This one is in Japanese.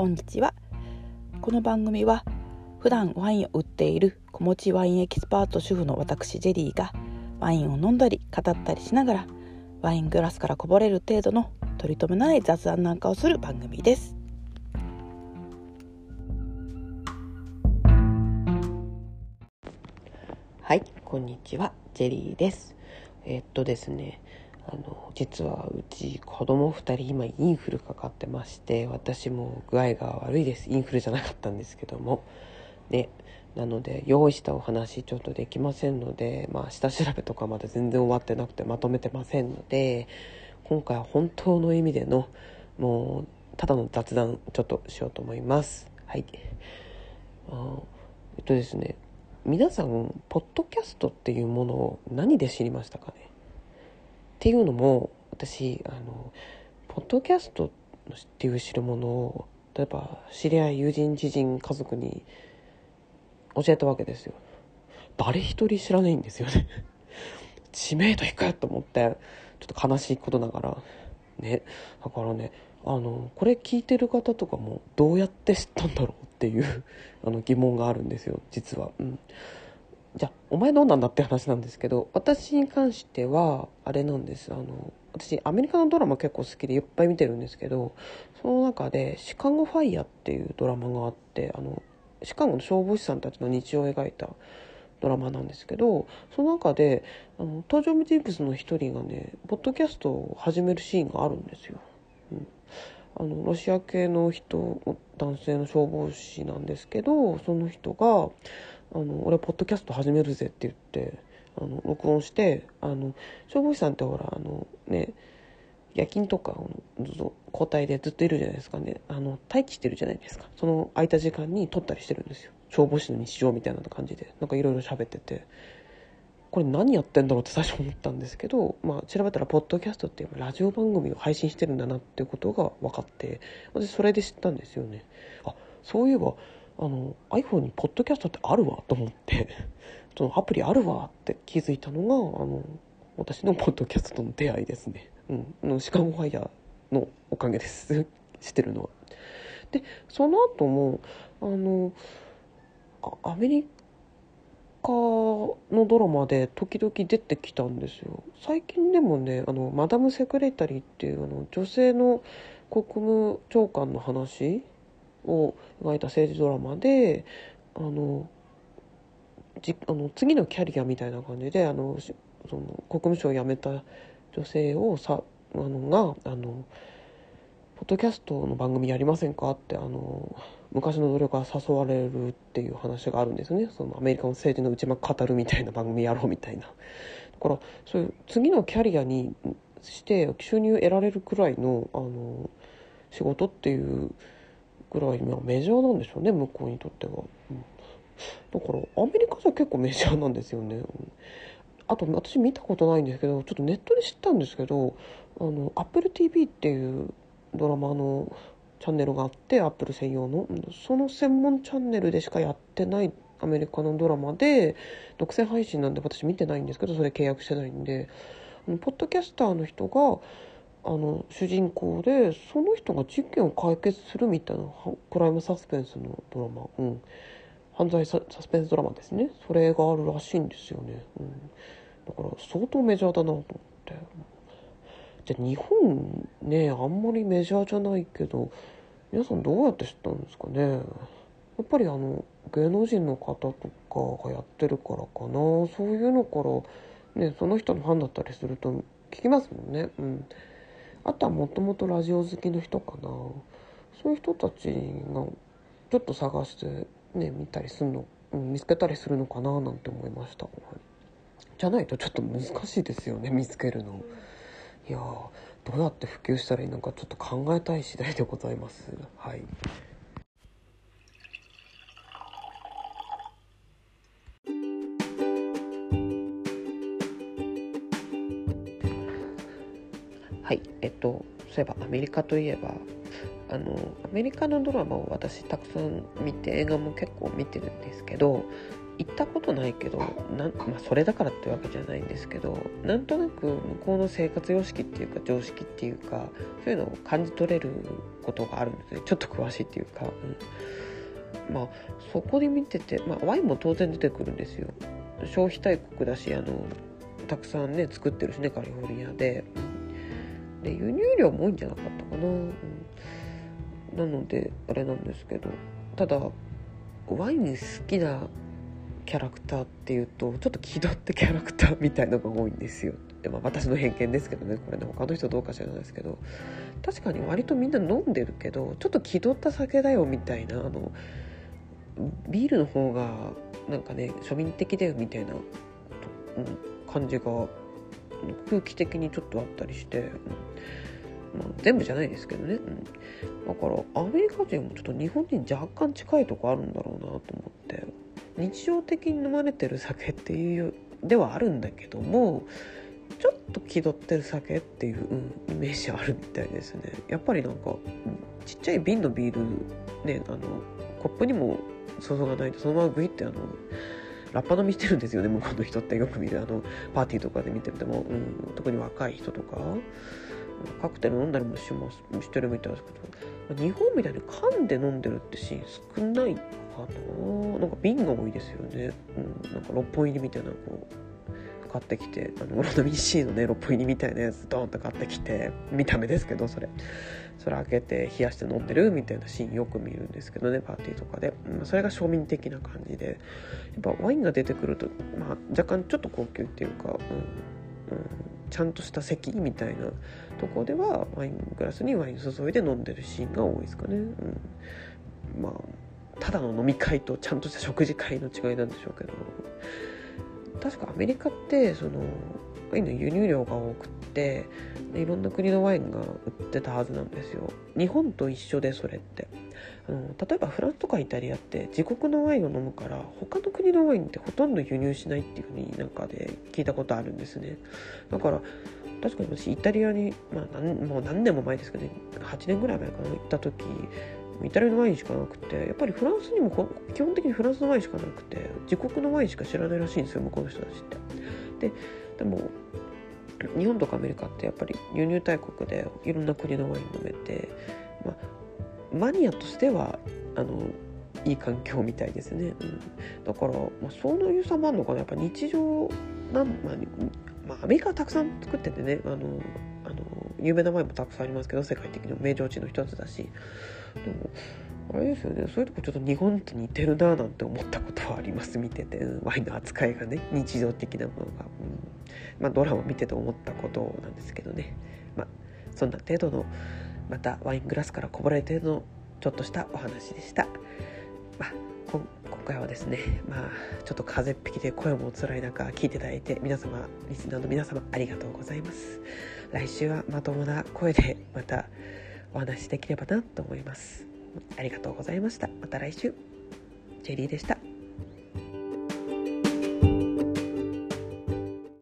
こんにちはこの番組は普段ワインを売っている子持ちワインエキスパート主婦の私ジェリーがワインを飲んだり語ったりしながらワイングラスからこぼれる程度の取り留めない雑談なんかをする番組です。はいこんにちは。ジェリーです。えっとですねあの実はうち子供2人今インフルかかってまして私も具合が悪いです。インフルじゃなかったんですけども。ね。なので用意したお話ちょっとできませんのでまあ下調べとかまだ全然終わってなくてまとめてませんので今回は本当の意味でのもうただの雑談ちょっとしようと思います。はい。あえっとですね。皆さんポッドキャストっていうものを何で知りましたかね？っていうのも私あのポッドキャストっていう知るものを例えば知り合い友人知人家族に教えたわけですよ。誰一人知らないんですよね。知名度低いと思ってちょっと悲しいことながら。ね。だからねあのこれ聞いてる方とかもどうやって知ったんだろうっていうあの疑問があるんですよ実は、うん、じゃあお前どうなんだって話なんですけど私に関してはあれなんですあの私アメリカのドラマ結構好きでいっぱい見てるんですけどその中で「シカゴファイヤー」っていうドラマがあってあのシカゴの消防士さんたちの日常を描いたドラマなんですけどその中であの登場人物の一人がねポッドキャストを始めるシーンがあるんですよ。うんあのロシア系の人男性の消防士なんですけどその人が「あの俺ポッドキャスト始めるぜ」って言ってあの録音してあの消防士さんってほらあのね夜勤とか交代でずっといるじゃないですかね。あの待機してるじゃないですか。その空いた時間に撮ったりしてるんですよ。消防士の日常みたいな感じで。なんかいろいろ喋ってて。これ何やってんだろうって最初思ったんですけど、まあ、調べたらポッドキャストっていうラジオ番組を配信してるんだなっていうことが分かって私それで知ったんですよね。あそういえばあの iPhone にポッドキャストってあるわと思って そのアプリあるわって気づいたのがあの私のポッドキャストの出会いですね、うん、シカゴファイヤーのおかげです。知ってるのは。でその後もあのアメリカのドラマで時々出てきたんですよ。最近でもねあのマダム・セクレタリーっていうあの女性の国務長官の話を描いた政治ドラマであのじあの次のキャリアみたいな感じであのその国務省を辞めた女性をさあのがあのポッドキャストの番組やりませんかってあの昔の努力が誘われるっていう話があるんですよね。そのアメリカの政治の内幕語るみたいな番組やろうみたいな。だからそういう次のキャリアにして収入得られるくらいのあの仕事っていうぐらいメジャーなんでしょうね向こうにとっては、うん、だからアメリカじゃ結構メジャーなんですよね、うん。あと私見たことないんですけどちょっとネットで知ったんですけどあの AppleTV っていうドラマのチャンネルがあってアップル専用の。その専門チャンネルでしかやってないアメリカのドラマで独占配信なんで私見てないんですけどそれ契約してないんで。ポッドキャスターの人があの主人公でその人が事件を解決するみたいなクライムサスペンスのドラマ、うん、犯罪サスペンスドラマですね。それがあるらしいんですよね、うん、だから相当メジャーだなと思って。じゃあ日本ねあんまりメジャーじゃないけど皆さんどうやって知ったんですかね。やっぱりあの芸能人の方とかがやってるからかな。そういうのからねその人のファンだったりすると聞きますもんね。うん。あとはもともとラジオ好きの人かな。そういう人たちがちょっと探してね見たりするの、見つけたりするのかななんて思いました。じゃないとちょっと難しいですよね見つけるの。いやどうやって普及したらいいのかちょっと考えたい次第でございます。はい。はいえっとそういえばアメリカといえばあのアメリカのドラマを私たくさん見て映画も結構見てるんですけど行ったことないけどなん、まあ、それだからってわけじゃないんですけどなんとなく向こうの生活様式っていうか常識っていうかそういうのを感じ取れることがあるんですね。ちょっと詳しいっていうか、うん、まあそこで見てて、まあ、ワインも当然出てくるんですよ。消費大国だしあのたくさんね作ってるしねカリフォルニアで。で輸入量も多いんじゃなかったかな、うん、なのであれなんですけど。ただワイン好きなキャラクターっていうとちょっと気取ってキャラクターみたいのが多いんですよ。で、まあ、私の偏見ですけどねこれね。他の人どうか知らないですけど。確かに割とみんな飲んでるけどちょっと気取った酒だよみたいなあのビールの方がなんかね庶民的だよみたいな、うん、感じが空気的にちょっとあったりして、うん。まあ、全部じゃないですけどね、うん、だからアメリカ人もちょっと日本人若干近いとこあるんだろうなと思って。日常的に飲まれてる酒っていうではあるんだけどもちょっと気取ってる酒っていう、うん、イメージあるみたいですね。やっぱりなんか、ちっちゃい瓶のビールねあのコップにも注がないとそのままグイってあのラッパ飲みしてるんですよね向こうの人って。よく見るあのパーティーとかで見てても、うん、特に若い人とか。カクテル飲んだりもしますしてるみたいですけど。日本みたいに缶で飲んでるってシーン少ないかな？なんか瓶が多いですよね、うん、なんか6本入りみたいなこう。買ってきてあのオロナミン C のね6本入りみたいなやつドーンと買ってきて見た目ですけどそれ。それ開けて冷やして飲んでるみたいなシーンよく見るんですけどねパーティーとかで、うん、それが庶民的な感じで。やっぱワインが出てくると、まあ、若干ちょっと高級っていうか、うんうん、ちゃんとした席みたいなとこではワイングラスにワイン注いで飲んでるシーンが多いですかね、うん、まあただの飲み会とちゃんとした食事会の違いなんでしょうけど。確かアメリカってそのワインの輸入量が多くっていろんな国のワインが売ってたはずなんですよ。日本と一緒でそれって。あの例えばフランスとかイタリアって自国のワインを飲むから他の国のワインってほとんど輸入しないっていうふうになんかで聞いたことあるんですね。だから確かに私イタリアに、まあ、もう何年も前ですけどね8年ぐらい前かな行った時イタリアのワインしかなくてやっぱりフランスにも基本的にフランスのワインしかなくて自国のワインしか知らないらしいんですよ向こうの人たちって。ででも日本とかアメリカってやっぱり輸入大国でいろんな国のワイン飲めて、ま、マニアとしてはあのいい環境みたいですね、うん、だから、まあ、そういう差もあるのかな。やっぱ日常なん、まあま、アメリカはたくさん作っててねあのあの有名なワインもたくさんありますけど世界的にも名城地の一つだし。でもあれですよね。そういうとこちょっと日本と似てるななんて思ったことはあります。見てて、ワインの扱いがね日常的なものが、うん。まあ、ドラマ見てて思ったことなんですけどね。まあそんな程度のまたワイングラスからこぼれるのちょっとしたお話でした。まあ今回はですねまあちょっと風邪っぴきで声も辛い中聞いていただいて皆様リスナーの皆様ありがとうございます。来週はまともな声でまたお話しできればなと思います。ありがとうございました。また来週。ジェリーでした。